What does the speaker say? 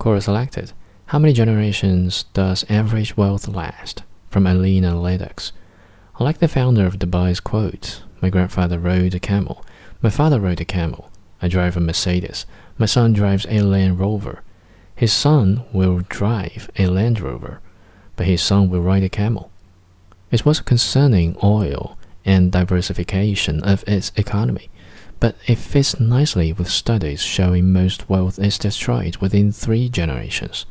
Quora selected. How many generations does average wealth last? From Elena Ledoux. I like the founder of Dubai's quote My grandfather rode a camel. My father rode a camel. I drive a Mercedes. My son drives a Land Rover. His son will drive a Land Rover, but his son will ride a camel. It was concerning oil and diversification of its economy, but it fits nicely with studies showing most wealth is destroyed within three generations.